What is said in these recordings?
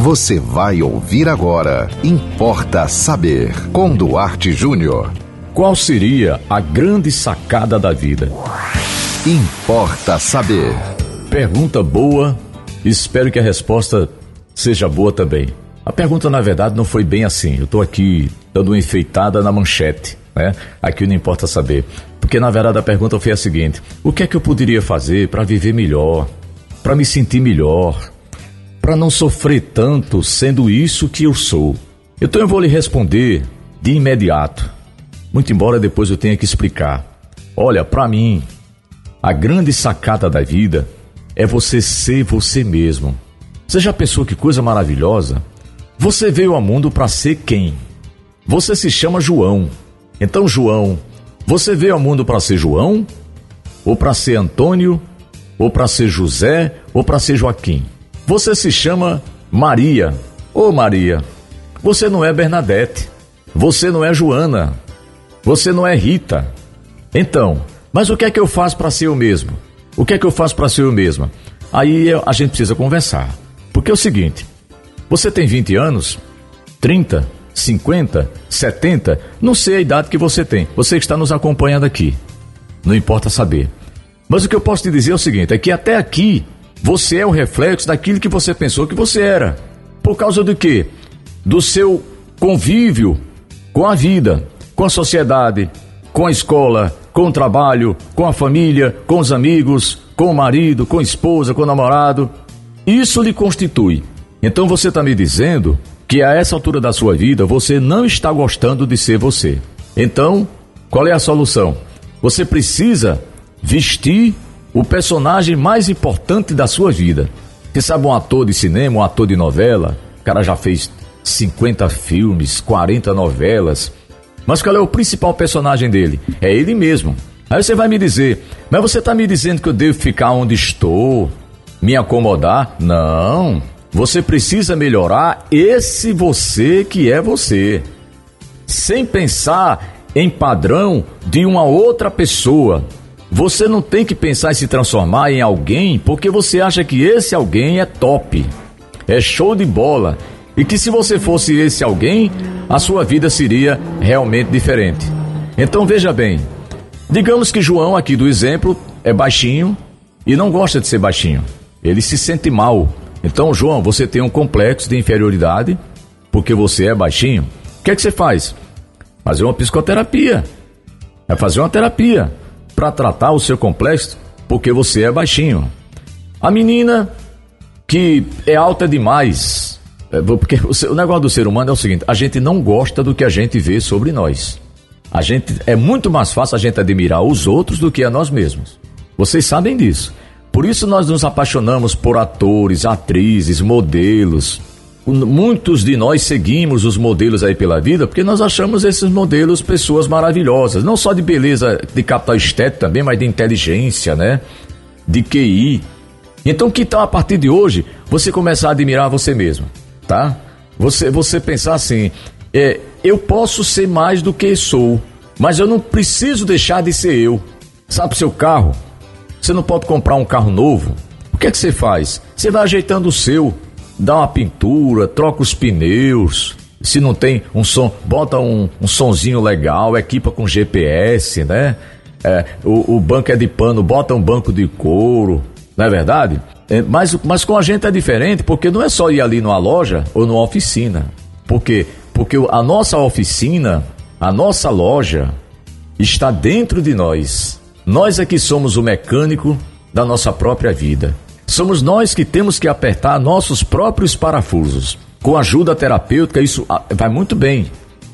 Você vai ouvir agora. Importa saber. Com Duarte Júnior. Qual seria a grande sacada da vida? Importa saber. Pergunta boa. Espero que a resposta seja boa também. A pergunta, na verdade, não foi bem assim. Eu estou aqui dando uma enfeitada na manchete, né? Aqui não importa saber. Porque, na verdade, a pergunta foi a seguinte: o que é que eu poderia fazer para viver melhor, para me sentir melhor, para não sofrer tanto sendo isso que eu sou? Então eu vou lhe responder de imediato, muito embora depois eu tenha que explicar. Olha, para mim, a grande sacada da vida é você ser você mesmo. Você já pensou que coisa maravilhosa? Você veio ao mundo para ser quem? Você se chama João. Então, João, você veio ao mundo para ser João? Ou para ser Antônio? Ou para ser José? Ou para ser Joaquim? Você se chama Maria. Ô Maria, você não é Bernadette. Você não é Joana. Você não é Rita. Então, mas o que é que eu faço para ser eu mesmo? O que é que eu faço para ser eu mesma? Aí a gente precisa conversar. Porque é o seguinte: você tem 20 anos, 30, 50, 70, não sei a idade que você tem. Você que está nos acompanhando aqui. Não importa saber. Mas o que eu posso te dizer é o seguinte: é que até aqui você é o reflexo daquilo que você pensou que você era. Por causa do quê? Do seu convívio com a vida, com a sociedade, com a escola, com o trabalho, com a família, com os amigos, com o marido, com a esposa, com o namorado. Isso lhe constitui. Então você está me dizendo que a essa altura da sua vida você não está gostando de ser você. Então, qual é a solução? Você precisa vestir o personagem mais importante da sua vida. Você sabe um ator de cinema, um ator de novela, o cara já fez 50 filmes, 40 novelas, mas qual é o principal personagem dele? É ele mesmo. Aí você vai me dizer, mas você está me dizendo que eu devo ficar onde estou, me acomodar? Não. Você precisa melhorar esse você que é você. Sem pensar em padrão de uma outra pessoa. Você não tem que pensar em se transformar em alguém porque você acha que esse alguém é top, é show de bola e que se você fosse esse alguém, a sua vida seria realmente diferente. Então veja bem, digamos que João, aqui do exemplo, é baixinho e não gosta de ser baixinho. Ele se sente mal. Então, João, você tem um complexo de inferioridade porque você é baixinho. O que é que você faz? Fazer uma psicoterapia. É fazer uma terapia para tratar o seu complexo porque você é baixinho. A menina que é alta demais, é, porque o negócio do ser humano é o seguinte: a gente não gosta do que a gente vê sobre nós. A gente é muito mais fácil a gente admirar os outros do que a nós mesmos. Vocês sabem disso. Por isso nós nos apaixonamos por atores, atrizes, modelos. Muitos de nós seguimos os modelos aí pela vida porque nós achamos esses modelos pessoas maravilhosas, não só de beleza, de capital estético também, mas de inteligência, né? De QI. Então, que tal a partir de hoje você começar a admirar você mesmo? tá? Você, você pensar assim, é, eu posso ser mais do que sou, mas eu não preciso deixar de ser eu. Sabe o seu carro? Você não pode comprar um carro novo. O que é que você faz? Você vai ajeitando o seu, dá uma pintura, troca os pneus. Se não tem um som, bota um, um sonzinho legal, equipa com GPS, né? É, o, o banco é de pano, bota um banco de couro, não é verdade? É, mas, mas com a gente é diferente, porque não é só ir ali numa loja ou numa oficina. Por quê? Porque a nossa oficina, a nossa loja, está dentro de nós. Nós é que somos o mecânico da nossa própria vida. Somos nós que temos que apertar nossos próprios parafusos. Com ajuda terapêutica, isso vai muito bem,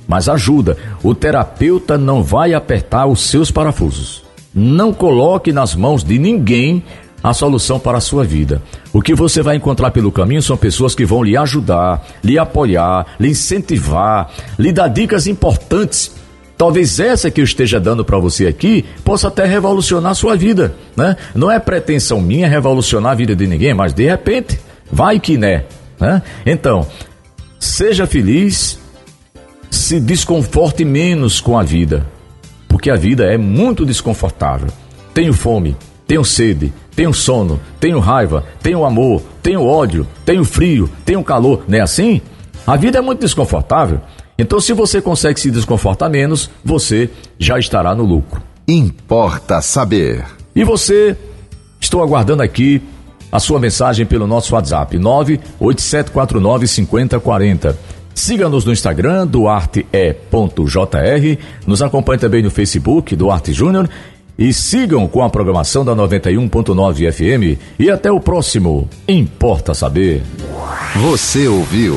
mas ajuda. O terapeuta não vai apertar os seus parafusos. Não coloque nas mãos de ninguém a solução para a sua vida. O que você vai encontrar pelo caminho são pessoas que vão lhe ajudar, lhe apoiar, lhe incentivar, lhe dar dicas importantes. Talvez essa que eu esteja dando para você aqui possa até revolucionar a sua vida, né? Não é pretensão minha revolucionar a vida de ninguém, mas de repente, vai que né, né? Então, seja feliz, se desconforte menos com a vida, porque a vida é muito desconfortável. Tenho fome, tenho sede, tenho sono, tenho raiva, tenho amor, tenho ódio, tenho frio, tenho calor, não é assim? A vida é muito desconfortável. Então, se você consegue se desconfortar menos, você já estará no lucro. Importa saber. E você, estou aguardando aqui a sua mensagem pelo nosso WhatsApp 98749 5040. Siga-nos no Instagram, duarte.jr. Nos acompanhe também no Facebook, Duarte Júnior. E sigam com a programação da 91.9 FM. E até o próximo Importa Saber. Você ouviu